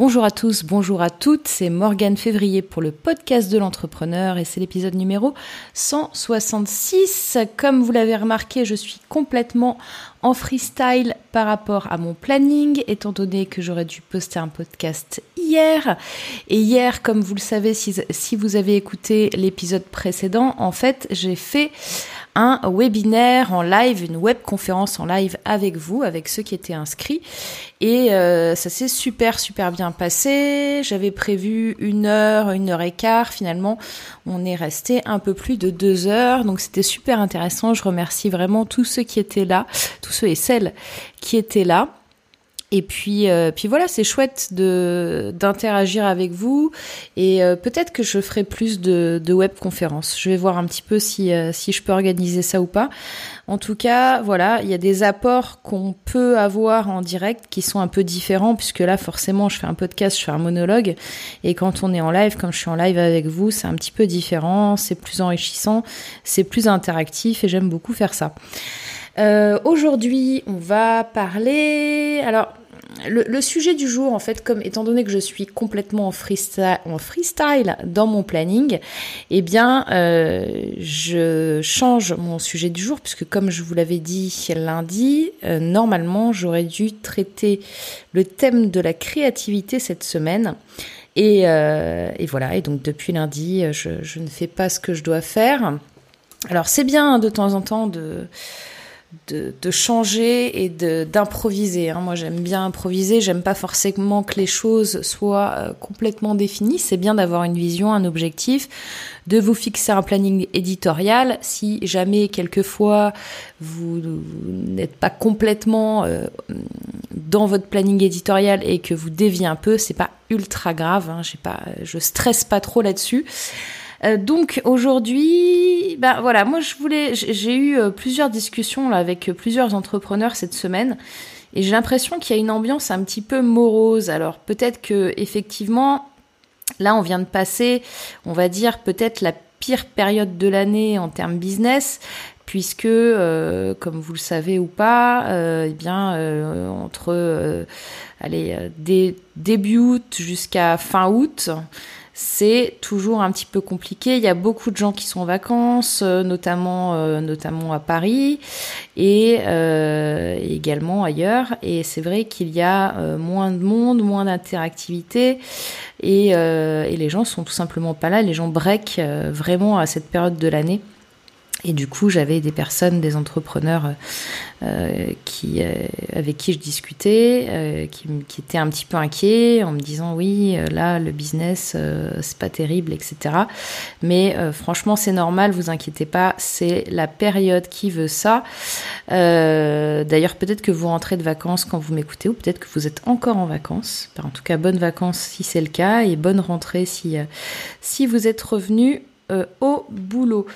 Bonjour à tous, bonjour à toutes, c'est Morgane Février pour le podcast de l'entrepreneur et c'est l'épisode numéro 166. Comme vous l'avez remarqué, je suis complètement en freestyle par rapport à mon planning, étant donné que j'aurais dû poster un podcast hier. Et hier, comme vous le savez, si, si vous avez écouté l'épisode précédent, en fait, j'ai fait un webinaire en live, une web conférence en live avec vous, avec ceux qui étaient inscrits. Et euh, ça s'est super, super bien passé. J'avais prévu une heure, une heure et quart. Finalement, on est resté un peu plus de deux heures. Donc c'était super intéressant. Je remercie vraiment tous ceux qui étaient là, tous ceux et celles qui étaient là. Et puis, euh, puis voilà, c'est chouette de d'interagir avec vous. Et euh, peut-être que je ferai plus de, de web conférences. Je vais voir un petit peu si euh, si je peux organiser ça ou pas. En tout cas, voilà, il y a des apports qu'on peut avoir en direct qui sont un peu différents puisque là, forcément, je fais un podcast, je fais un monologue. Et quand on est en live, comme je suis en live avec vous, c'est un petit peu différent, c'est plus enrichissant, c'est plus interactif et j'aime beaucoup faire ça. Aujourd'hui, on va parler. Alors, le, sujet du jour, en fait, comme étant donné que je suis complètement en freestyle, dans mon planning, eh bien, euh, je change mon sujet du jour puisque, comme je vous l'avais dit lundi, euh, normalement, j'aurais dû traiter le thème de la créativité cette semaine. Et, euh, voilà. Et donc, depuis lundi, je, je, ne fais pas ce que je dois faire. Alors, c'est bien de temps en temps de de, de, changer et d'improviser. Hein. Moi, j'aime bien improviser. J'aime pas forcément que les choses soient euh, complètement définies. C'est bien d'avoir une vision, un objectif, de vous fixer un planning éditorial. Si jamais, quelquefois, vous, n'êtes pas complètement euh, dans votre planning éditorial et que vous déviez un peu, c'est pas ultra grave. Hein. J'ai pas, je stresse pas trop là-dessus. Euh, donc aujourd'hui, ben voilà, moi je voulais, j'ai eu euh, plusieurs discussions avec euh, plusieurs entrepreneurs cette semaine. Et j'ai l'impression qu'il y a une ambiance un petit peu morose. Alors peut-être que effectivement, là on vient de passer, on va dire peut-être la pire période de l'année en termes business, puisque, comme vous le savez ou pas, eh bien entre allez, début août jusqu'à fin août, c'est toujours un petit peu compliqué. Il y a beaucoup de gens qui sont en vacances, euh, notamment, euh, notamment à Paris et euh, également ailleurs. Et c'est vrai qu'il y a moins de monde, moins d'interactivité et, et, les gens sont tout simplement pas là. Les gens break vraiment à cette période de l'année. Et du coup, j'avais des personnes, des entrepreneurs euh, qui, euh, avec qui je discutais, euh, qui, qui, étaient un petit peu inquiets en me disant oui, euh, là, le business, euh, c'est pas terrible, etc. Mais franchement, c'est normal, vous inquiétez pas, c'est la période qui veut ça. D'ailleurs, peut-être que vous rentrez de vacances quand vous m'écoutez, ou peut-être que vous êtes encore en vacances. En tout cas, bonnes vacances si c'est le cas, et bonne rentrée si, si vous êtes revenu au boulot.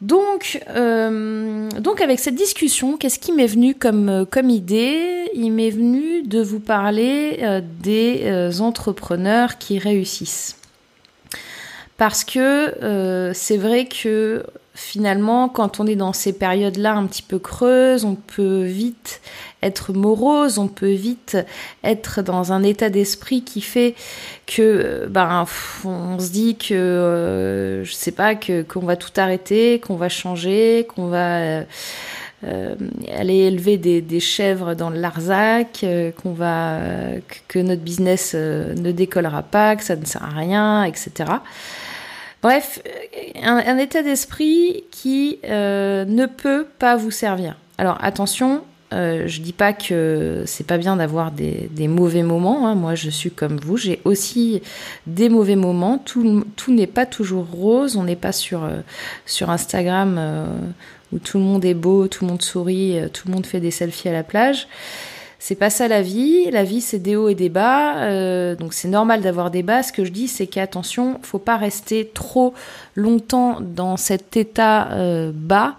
Donc, euh, donc avec cette discussion, qu'est-ce qui m'est venu comme, euh, comme idée? Il m'est venu de vous parler euh, des entrepreneurs qui réussissent. Parce que c'est vrai que finalement, quand on est dans ces périodes-là un petit peu creuses, on peut vite être morose, on peut vite être dans un état d'esprit qui fait que ben on se dit que euh, je sais pas que qu'on va tout arrêter, qu'on va changer, qu'on va euh, euh aller élever des, chèvres dans le Larzac, euh, qu'on va que notre business euh, ne décollera pas, que ça ne sert à rien, etc. Bref, un, état d'esprit qui ne peut pas vous servir. Alors attention, euh, je dis pas que c'est pas bien d'avoir des, mauvais moments. Hein. Moi, je suis comme vous. J'ai aussi des mauvais moments. Tout, n'est pas toujours rose. On n'est pas sur, euh, sur Instagram euh, où tout le monde est beau, tout le monde sourit, euh, tout le monde fait des selfies à la plage. C'est pas ça la vie. La vie, c'est des hauts et des bas. Euh, donc c'est normal d'avoir des bas. Ce que je dis, c'est qu'attention, faut pas rester trop longtemps dans cet état euh, bas.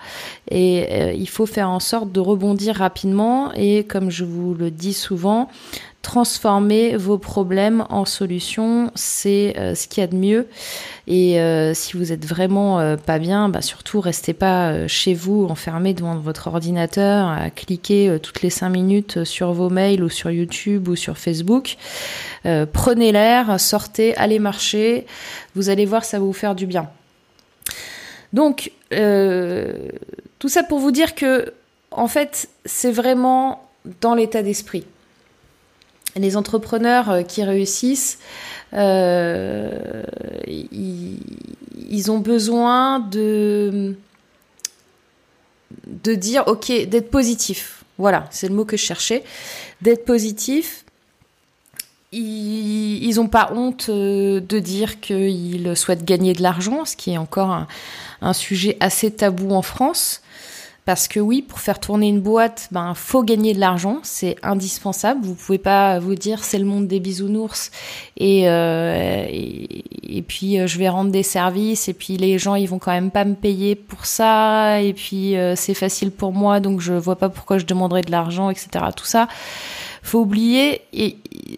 Et euh, il faut faire en sorte de rebondir rapidement. Et comme je vous le dis souvent, transformer vos problèmes en solutions, c'est euh, ce qu'il y a de mieux. Et euh, si vous êtes vraiment euh, pas bien, bah surtout restez pas chez vous enfermé devant votre ordinateur à cliquer toutes les cinq minutes sur vos mails ou sur YouTube ou sur Facebook. prenez l'air, sortez, allez marcher. Vous allez voir, ça va vous faire du bien. Donc tout ça pour vous dire que en fait, c'est vraiment dans l'état d'esprit les entrepreneurs euh, qui réussissent, euh, ils, ont besoin de, de dire, ok, d'être positif. Voilà, c'est le mot que je cherchais. D'être positif. Ils n'ont pas honte euh, de dire qu'ils souhaitent gagner de l'argent, ce qui est encore un sujet assez tabou en France. Parce que oui, pour faire tourner une boîte, ben faut gagner de l'argent, c'est indispensable. Vous pouvez pas vous dire c'est le monde des bisounours et euh, et, puis euh, je vais rendre des services et puis les gens ils vont quand même pas me payer pour ça et puis euh, c'est facile pour moi donc je vois pas pourquoi je demanderais de l'argent etc. Tout ça, faut oublier et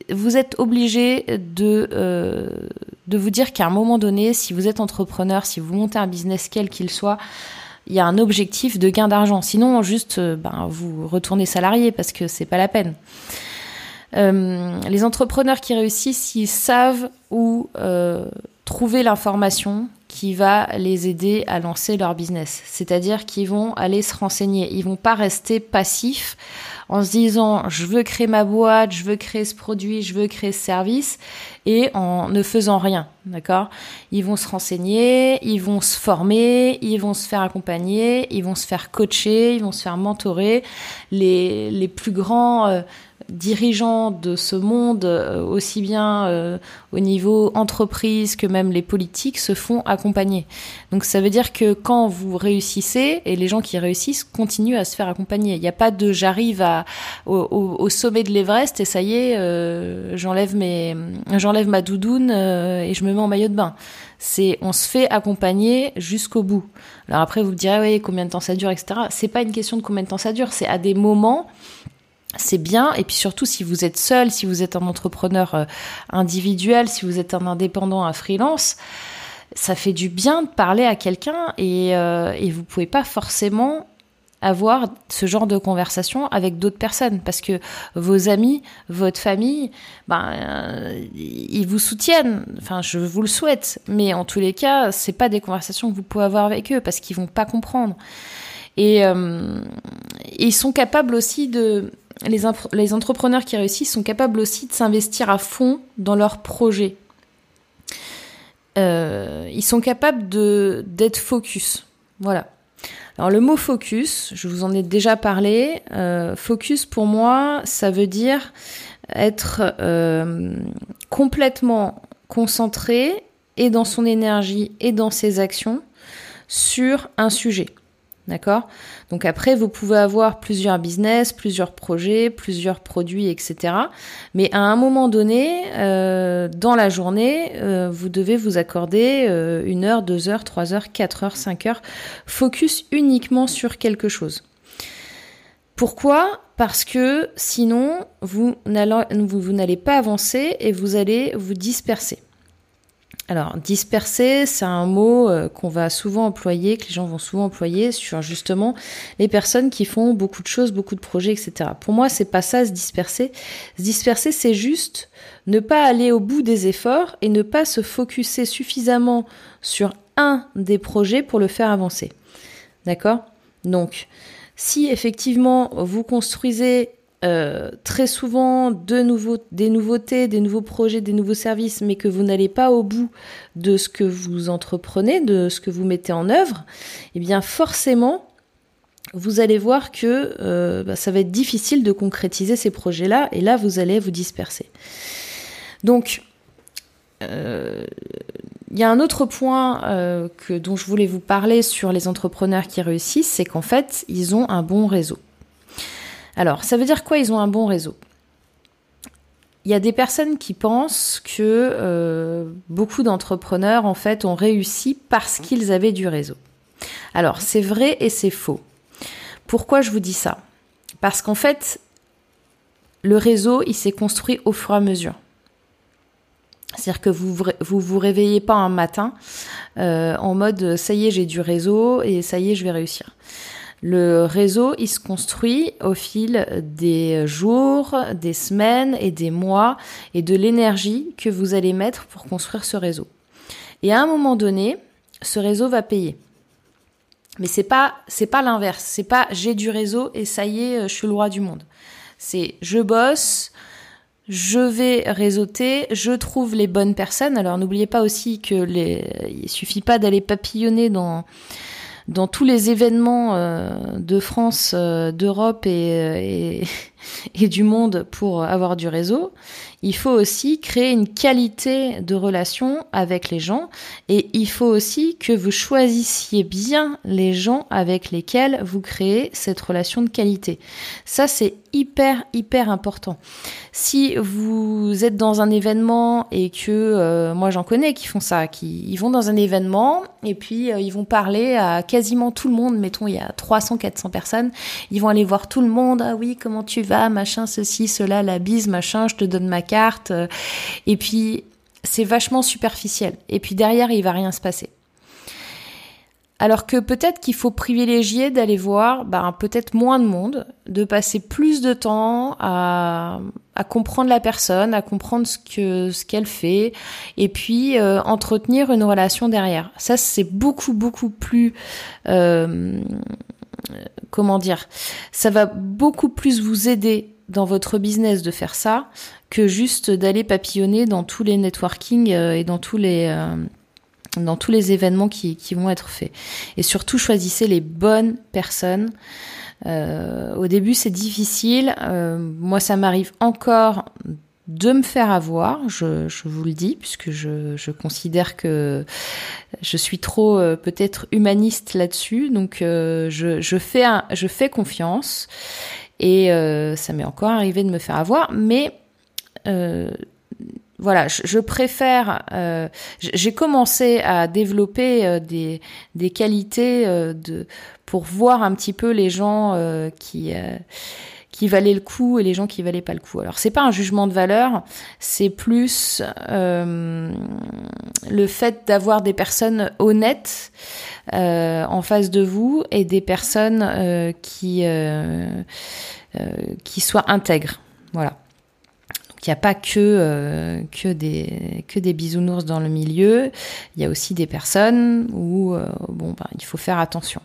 vous êtes obligé de de vous dire qu'à un moment donné, si vous êtes entrepreneur, si vous montez un business quel qu'il soit il y a un objectif de gain d'argent. Sinon, juste, euh, ben, vous retournez salarié parce que c'est pas la peine. Euh, les entrepreneurs qui réussissent, ils savent où euh, trouver l'information qui va les aider à lancer leur business. C'est-à-dire qu'ils vont aller se renseigner. Ils vont pas rester passifs en se disant je veux créer ma boîte, je veux créer ce produit, je veux créer ce service et en ne faisant rien, d'accord? Ils vont se renseigner, ils vont se former, ils vont se faire accompagner, ils vont se faire coacher, ils vont se faire mentorer. Les, les plus grands euh, dirigeants de ce monde, euh, aussi bien euh, au niveau entreprise que même les politiques, se font accompagner. Donc ça veut dire que quand vous réussissez, et les gens qui réussissent continuent à se faire accompagner. Il n'y a pas de j'arrive au, sommet de l'Everest et ça y est, euh, j'enlève j'enlève ma doudoune et je me mets en maillot de bain. C'est on se fait accompagner jusqu'au bout. Alors après vous me direz oui combien de temps ça dure etc. C'est pas une question de combien de temps ça dure, c'est à des moments c'est bien. Et puis surtout, si vous êtes seul, si vous êtes un entrepreneur euh, individuel, si vous êtes un indépendant, un freelance, ça fait du bien de parler à quelqu'un et, euh, et vous pouvez pas forcément avoir ce genre de conversation avec d'autres personnes parce que vos amis, votre famille, ben euh, ils vous soutiennent. Enfin, je vous le souhaite, mais en tous les cas, c'est pas des conversations que vous pouvez avoir avec eux parce qu'ils vont pas comprendre. Et, euh, ils sont capables aussi de les, entrepreneurs qui réussissent sont capables aussi de s'investir à fond dans leurs projets. Euh, ils sont capables d'être focus. Voilà. Alors le mot focus, je vous en ai déjà parlé. Euh, focus pour moi, ça veut dire être complètement concentré et dans son énergie et dans ses actions sur un sujet. D'accord? Donc après, vous pouvez avoir plusieurs business, plusieurs projets, plusieurs produits, etc. Mais à un moment donné, euh, dans la journée, euh, vous devez vous accorder euh, une heure, deux heures, trois heures, quatre heures, cinq heures, focus uniquement sur quelque chose. Pourquoi? Parce que sinon, vous n'allez pas avancer et vous allez vous disperser. Alors, disperser, c'est un mot euh, qu'on va souvent employer, que les gens vont souvent employer sur justement les personnes qui font beaucoup de choses, beaucoup de projets, etc. Pour moi, c'est pas ça, se disperser. Se disperser, c'est juste ne pas aller au bout des efforts et ne pas se focuser suffisamment sur un des projets pour le faire avancer. D'accord? Donc, si effectivement vous construisez euh, très souvent des nouveautés, des nouveaux projets, des nouveaux services, mais que vous n'allez pas au bout de ce que vous entreprenez, de ce que vous mettez en œuvre, eh bien forcément, vous allez voir que euh, bah, ça va être difficile de concrétiser ces projets-là, et là, vous allez vous disperser. Donc, euh, il y a un autre point que, dont je voulais vous parler sur les entrepreneurs qui réussissent, c'est qu'en fait, ils ont un bon réseau. Alors, ça veut dire quoi Ils ont un bon réseau? Il y a des personnes qui pensent que euh, beaucoup d'entrepreneurs, en fait, ont réussi parce qu'ils avaient du réseau. Alors, c'est vrai et c'est faux. Pourquoi je vous dis ça? Parce qu'en fait, le réseau, il s'est construit au fur et à mesure. C'est-à-dire que vous, vous vous réveillez pas un matin euh, en mode ça y est j'ai du réseau et ça y est je vais réussir. Le réseau il se construit au fil des jours, des semaines et des mois et de l'énergie que vous allez mettre pour construire ce réseau. Et à un moment donné, ce réseau va payer. Mais c'est pas c'est pas l'inverse. C'est pas j'ai du réseau et ça y est je suis le roi du monde. C'est je bosse, je vais réseauter, je trouve les bonnes personnes. Alors n'oubliez pas aussi que les, il suffit pas d'aller papillonner dans dans tous les événements euh, de France, euh, d'Europe et, et, et, du monde pour avoir du réseau. Il faut aussi créer une qualité de relation avec les gens et il faut aussi que vous choisissiez bien les gens avec lesquels vous créez cette relation de qualité. Ça, c'est hyper, hyper important. Si vous êtes dans un événement et que, euh, moi j'en connais qui font ça, qui ils vont dans un événement et puis euh, ils vont parler à quasiment tout le monde, mettons il y a 300, 400 personnes, ils vont aller voir tout le monde, ah oui, comment tu vas, machin, ceci, cela, la bise, machin, je te donne ma carte. Euh, et puis c'est vachement superficiel. Et puis derrière, il va rien se passer. Alors que peut-être qu'il faut privilégier d'aller voir ben, peut-être moins de monde, de passer plus de temps à, comprendre la personne, à comprendre ce que ce qu'elle fait, et puis euh, entretenir une relation derrière. Ça, c'est beaucoup beaucoup plus euh, comment dire Ça va beaucoup plus vous aider dans votre business de faire ça que juste d'aller papillonner dans tous les networking euh, et dans tous les dans tous les événements qui, vont être faits. Et surtout, choisissez les bonnes personnes. Euh, au début, c'est difficile. Euh, moi, ça m'arrive encore de me faire avoir, je, vous le dis, puisque je, considère que je suis trop euh, peut-être humaniste là-dessus. Donc, euh, je, fais confiance. Et euh, ça m'est encore arrivé de me faire avoir. Mais voilà, je, préfère. J'ai commencé à développer des, qualités pour voir un petit peu les gens qui qui valaient le coup et les gens qui valaient pas le coup. Alors c'est pas un jugement de valeur, c'est plus le fait d'avoir des personnes honnêtes en face de vous et des personnes qui qui soient intègres. Voilà. Il n'y a pas que, euh, que, des, que des bisounours dans le milieu, il y a aussi des personnes où euh, bon, bah, il faut faire attention.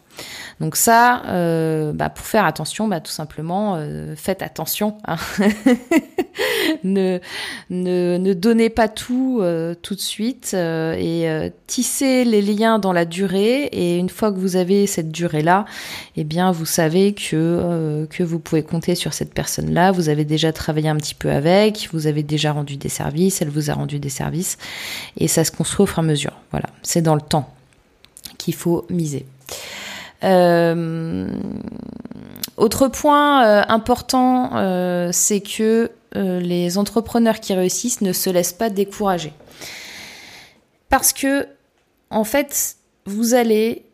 Donc ça, euh, bah, pour faire attention, bah, tout simplement, euh, faites attention. Hein. ne, ne, ne, donnez pas tout euh, tout de suite et tissez les liens dans la durée. Et une fois que vous avez cette durée-là, eh bien, vous savez que, que vous pouvez compter sur cette personne-là. Vous avez déjà travaillé un petit peu avec, vous avez déjà rendu des services, elle vous a rendu des services. Et ça se construit au fur et à mesure. Voilà, c'est dans le temps qu'il faut miser. Euh, autre point euh, important, euh, c'est que les entrepreneurs qui réussissent ne se laissent pas décourager. Parce que, en fait, vous allez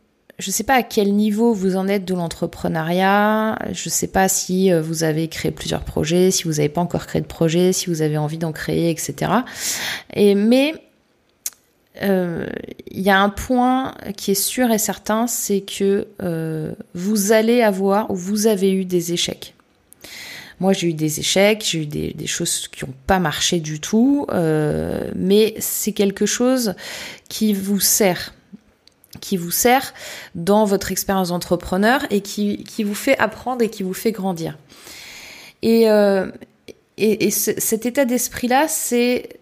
je ne sais pas à quel niveau vous en êtes de l'entrepreneuriat. Je ne sais pas si vous avez créé plusieurs projets, si vous n'avez pas encore créé de projet, si vous avez envie d'en créer, etc. Et, mais il y a un point qui est sûr et certain, c'est que euh, vous allez avoir ou vous avez eu des échecs. Moi, j'ai eu des échecs, j'ai eu des, choses qui n'ont pas marché du tout, euh, mais c'est quelque chose qui vous sert, qui vous sert dans votre expérience d'entrepreneur et qui, vous fait apprendre et qui vous fait grandir. Et, et, et cet état d'esprit-là, c'est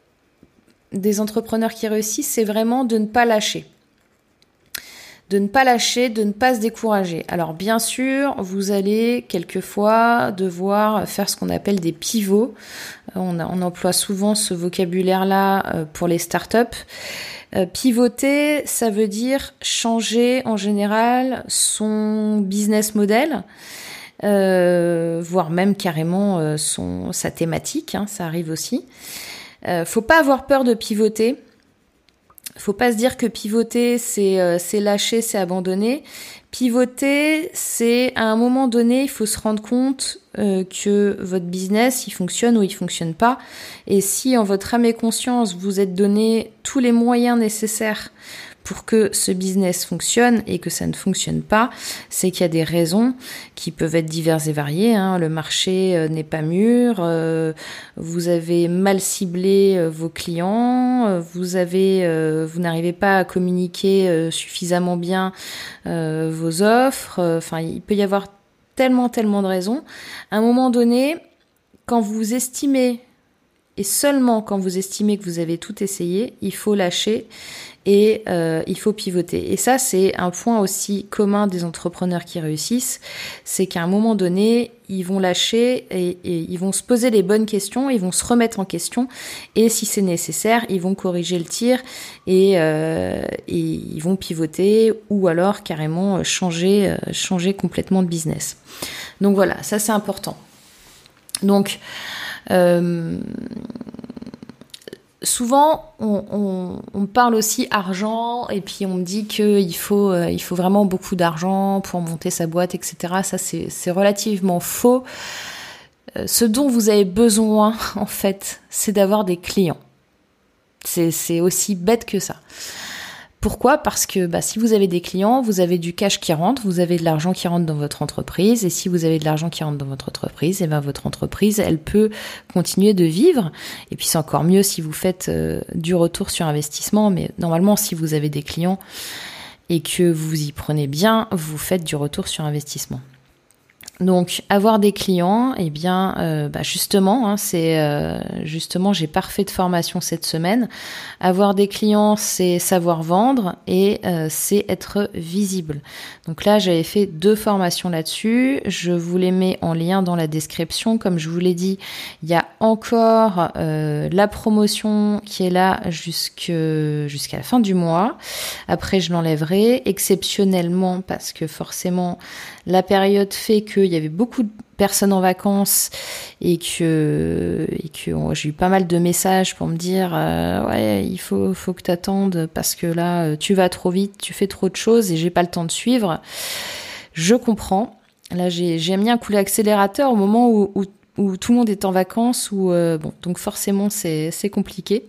des entrepreneurs qui réussissent, c'est vraiment de ne pas lâcher. De ne pas lâcher, de ne pas se décourager. Alors bien sûr, vous allez quelquefois devoir faire ce qu'on appelle des pivots. On, on emploie souvent ce vocabulaire-là euh, pour les startups. Euh, pivoter, ça veut dire changer en général son business model. Euh, voire même carrément son, sa thématique, hein, ça arrive aussi. Euh, faut pas avoir peur de pivoter. Faut pas se dire que pivoter c'est euh, c'est lâcher, c'est abandonner. Pivoter, c'est à un moment donné, il faut se rendre compte euh, que votre business, il fonctionne ou il fonctionne pas. Et si en votre âme et conscience, vous êtes donné tous les moyens nécessaires pour que ce business fonctionne et que ça ne fonctionne pas, c'est qu'il y a des raisons qui peuvent être diverses et variées. Hein. Le marché euh, n'est pas mûr, euh, vous avez mal ciblé euh, vos clients, vous avez, vous n'arrivez pas à communiquer suffisamment bien vos offres. Enfin, il peut y avoir tellement, tellement de raisons. À un moment donné, quand vous estimez et seulement quand vous estimez que vous avez tout essayé, il faut lâcher et euh, il faut pivoter. Et ça, c'est un point aussi commun des entrepreneurs qui réussissent, c'est qu'à un moment donné, ils vont lâcher et, ils vont se poser les bonnes questions, ils vont se remettre en question, et si c'est nécessaire, ils vont corriger le tir et, euh, ils vont pivoter ou alors carrément changer, euh, changer complètement de business. Donc voilà, ça c'est important. Donc euh, souvent, on, parle aussi argent et puis on me dit qu'il faut, euh, il faut vraiment beaucoup d'argent pour monter sa boîte, etc. Ça, c'est relativement faux. Euh, ce dont vous avez besoin, en fait, c'est d'avoir des clients. C'est aussi bête que ça. Pourquoi? Parce que bah, si vous avez des clients, vous avez du cash qui rentre, vous avez de l'argent qui rentre dans votre entreprise, et si vous avez de l'argent qui rentre dans votre entreprise, et eh ben votre entreprise, elle peut continuer de vivre. Et puis c'est encore mieux si vous faites euh, du retour sur investissement, mais normalement si vous avez des clients et que vous y prenez bien, vous faites du retour sur investissement. Donc avoir des clients, eh bien euh, bah, justement, hein, c'est euh, justement j'ai parfait de formation cette semaine. Avoir des clients, c'est savoir vendre et euh, c'est être visible. Donc là, j'avais fait deux formations là-dessus. Je vous les mets en lien dans la description. Comme je vous l'ai dit, il y a encore la promotion qui est là jusqu'à la fin du mois. Après, je l'enlèverai exceptionnellement parce que forcément la période fait qu'il y avait beaucoup de personnes en vacances et que, que j'ai eu pas mal de messages pour me dire euh, ouais il faut, que tu attendes parce que là euh, tu vas trop vite, tu fais trop de choses et j'ai pas le temps de suivre. Je comprends. Là j'ai mis un coup d'accélérateur au moment où, tout le monde est en vacances, où, euh, bon, donc forcément c'est compliqué.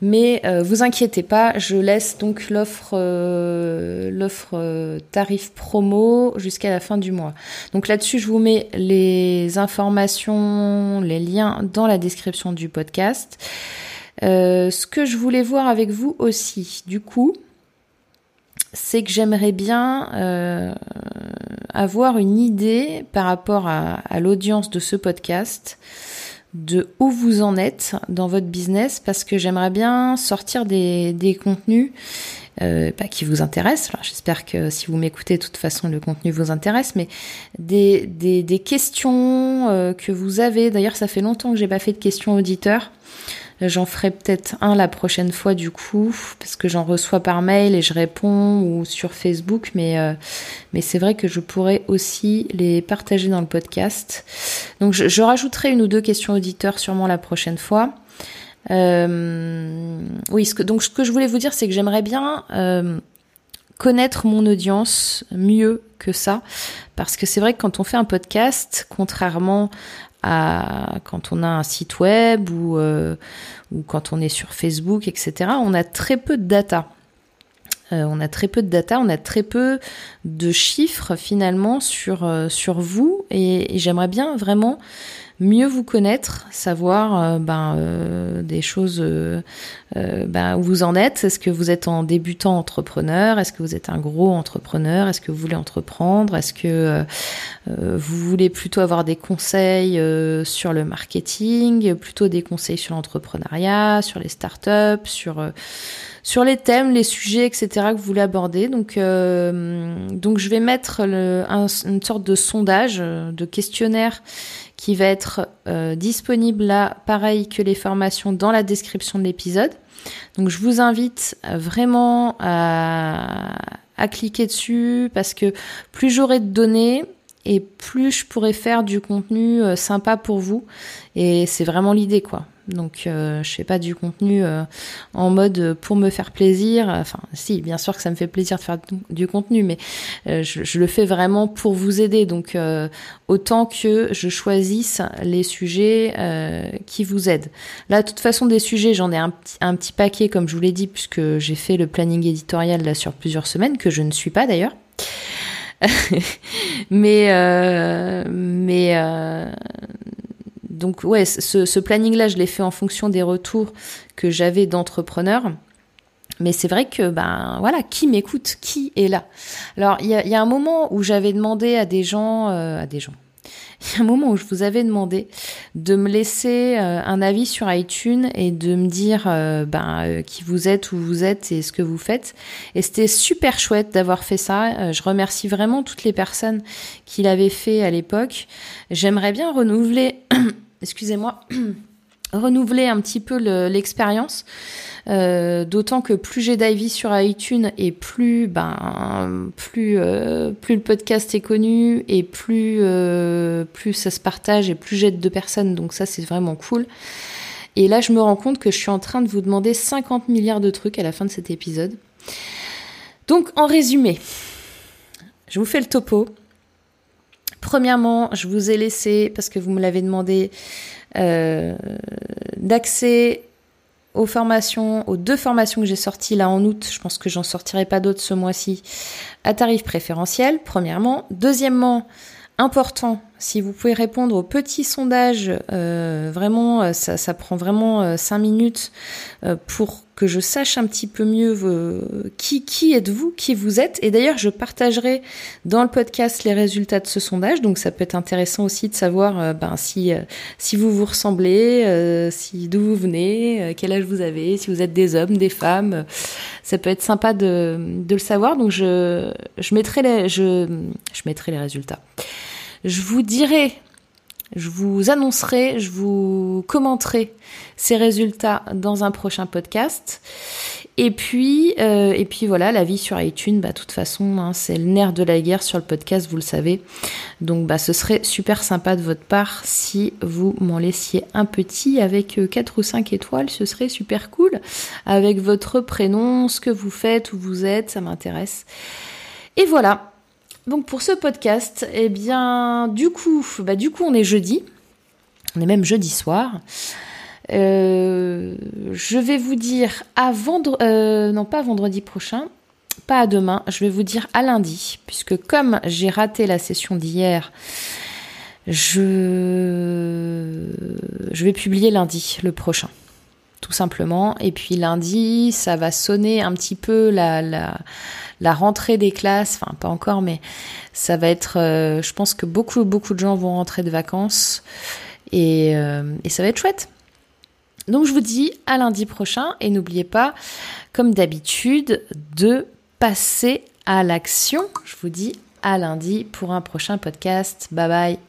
Mais euh, vous inquiétez pas, je laisse donc l'offre euh, euh, tarif promo jusqu'à la fin du mois. Donc là-dessus, je vous mets les informations, les liens dans la description du podcast. ce que je voulais voir avec vous aussi, du coup, c'est que j'aimerais bien avoir une idée par rapport à l'audience de ce podcast de où vous en êtes dans votre business parce que j'aimerais bien sortir des, contenus euh, bah, qui vous intéressent. J'espère que si vous m'écoutez, de toute façon, le contenu vous intéresse, mais des questions euh, que vous avez. D'ailleurs, ça fait longtemps que j'ai pas fait de questions auditeurs. J'en ferai peut-être un la prochaine fois du coup, parce que j'en reçois par mail et je réponds ou sur Facebook, mais, euh, mais c'est vrai que je pourrais aussi les partager dans le podcast. Donc je, rajouterai une ou deux questions auditeurs sûrement la prochaine fois. Euh, oui, ce que, donc ce que je voulais vous dire, c'est que j'aimerais bien euh, connaître mon audience mieux que ça, parce que c'est vrai que quand on fait un podcast, contrairement quand on a un site web ou, euh, quand on est sur Facebook, etc., on a très peu de data. Euh, on a très peu de data, on a très peu de chiffres finalement sur, euh, vous et j'aimerais bien vraiment mieux vous connaître, savoir euh, ben, euh, des choses euh, ben, où vous en êtes. Est-ce que vous êtes en débutant entrepreneur? Est-ce que vous êtes un gros entrepreneur? Est-ce que vous voulez entreprendre? Est-ce que vous voulez plutôt avoir des conseils sur le marketing, plutôt des conseils sur l'entrepreneuriat, sur les startups, sur sur les thèmes, les sujets, etc. que vous voulez aborder? Donc, donc je vais mettre le, une sorte de sondage, de questionnaire qui va être euh, disponible là, pareil que les formations dans la description de l'épisode. Donc je vous invite vraiment à, à cliquer dessus parce que plus j'aurai de données et plus je pourrai faire du contenu euh, sympa pour vous. Et c'est vraiment l'idée quoi. Donc euh, je fais pas du contenu euh, en mode pour me faire plaisir. Enfin, si, bien sûr que ça me fait plaisir de faire du contenu, mais je, je, le fais vraiment pour vous aider. Donc autant que je choisisse les sujets qui vous aident. Là, de toute façon, des sujets, j'en ai un, petit paquet, comme je vous l'ai dit, puisque j'ai fait le planning éditorial là sur plusieurs semaines, que je ne suis pas d'ailleurs. mais euh, mais euh, donc ouais, ce, planning-là, je l'ai fait en fonction des retours que j'avais d'entrepreneurs. Mais c'est vrai que, ben voilà, qui m'écoute Qui est là? Alors, il y a, un moment où j'avais demandé à des gens, euh, à des gens, il y a un moment où je vous avais demandé de me laisser euh, un avis sur iTunes et de me dire euh, ben, qui vous êtes, où vous êtes et ce que vous faites. Et c'était super chouette d'avoir fait ça. je remercie vraiment toutes les personnes qui l'avaient fait à l'époque. J'aimerais bien renouveler, excusez-moi, renouveler un petit peu l'expérience. Euh, d'autant que plus j'ai d'Ivy sur iTunes et plus ben plus euh, plus le podcast est connu et plus euh, plus ça se partage et plus j'aide de personnes donc ça c'est vraiment cool. Et là je me rends compte que je suis en train de vous demander 50 milliards de trucs à la fin de cet épisode. Donc en résumé, je vous fais le topo. Premièrement, je vous ai laissé, parce que vous me l'avez demandé, euh, d'accès aux formations, aux deux formations que j'ai sorties là en août, je pense que j'en sortirai pas d'autres ce mois-ci, à tarif préférentiel, premièrement. Deuxièmement, important, si vous pouvez répondre au petit sondage, euh, vraiment, euh, ça, ça, prend vraiment euh, cinq minutes euh, pour que je sache un petit peu mieux qui, qui êtes-vous, qui vous êtes. Et d'ailleurs, je partagerai dans le podcast les résultats de ce sondage, donc ça peut être intéressant aussi de savoir ben, si, si vous vous ressemblez, si d'où vous venez, quel âge vous avez, si vous êtes des hommes, des femmes. Ça peut être sympa de, de le savoir, donc je, je, mettrai les, je, je mettrai les résultats. Je vous dirai, je vous annoncerai, je vous commenterai ces résultats dans un prochain podcast. Et puis, euh, et puis voilà, la vie sur iTunes, bah, de toute façon, hein, c'est le nerf de la guerre sur le podcast, vous le savez. Donc, bah, ce serait super sympa de votre part si vous m'en laissiez un petit avec 4 euh, ou 5 étoiles, ce serait super cool. Avec votre prénom, ce que vous faites, où vous êtes, ça m'intéresse. Et voilà, donc pour ce podcast, eh bien, du coup, bah, du coup, on est jeudi. On est même jeudi soir. Euh, je vais vous dire à vendredi, euh, non pas vendredi prochain, pas à demain, je vais vous dire à lundi, puisque comme j'ai raté la session d'hier, je... je vais publier lundi, le prochain, tout simplement. Et puis lundi, ça va sonner un petit peu la, la, la rentrée des classes, enfin pas encore, mais ça va être, euh, je pense que beaucoup, beaucoup de gens vont rentrer de vacances euh, et ça va être chouette. Donc je vous dis à lundi prochain et n'oubliez pas, comme d'habitude, de passer à l'action. Je vous dis à lundi pour un prochain podcast. Bye bye.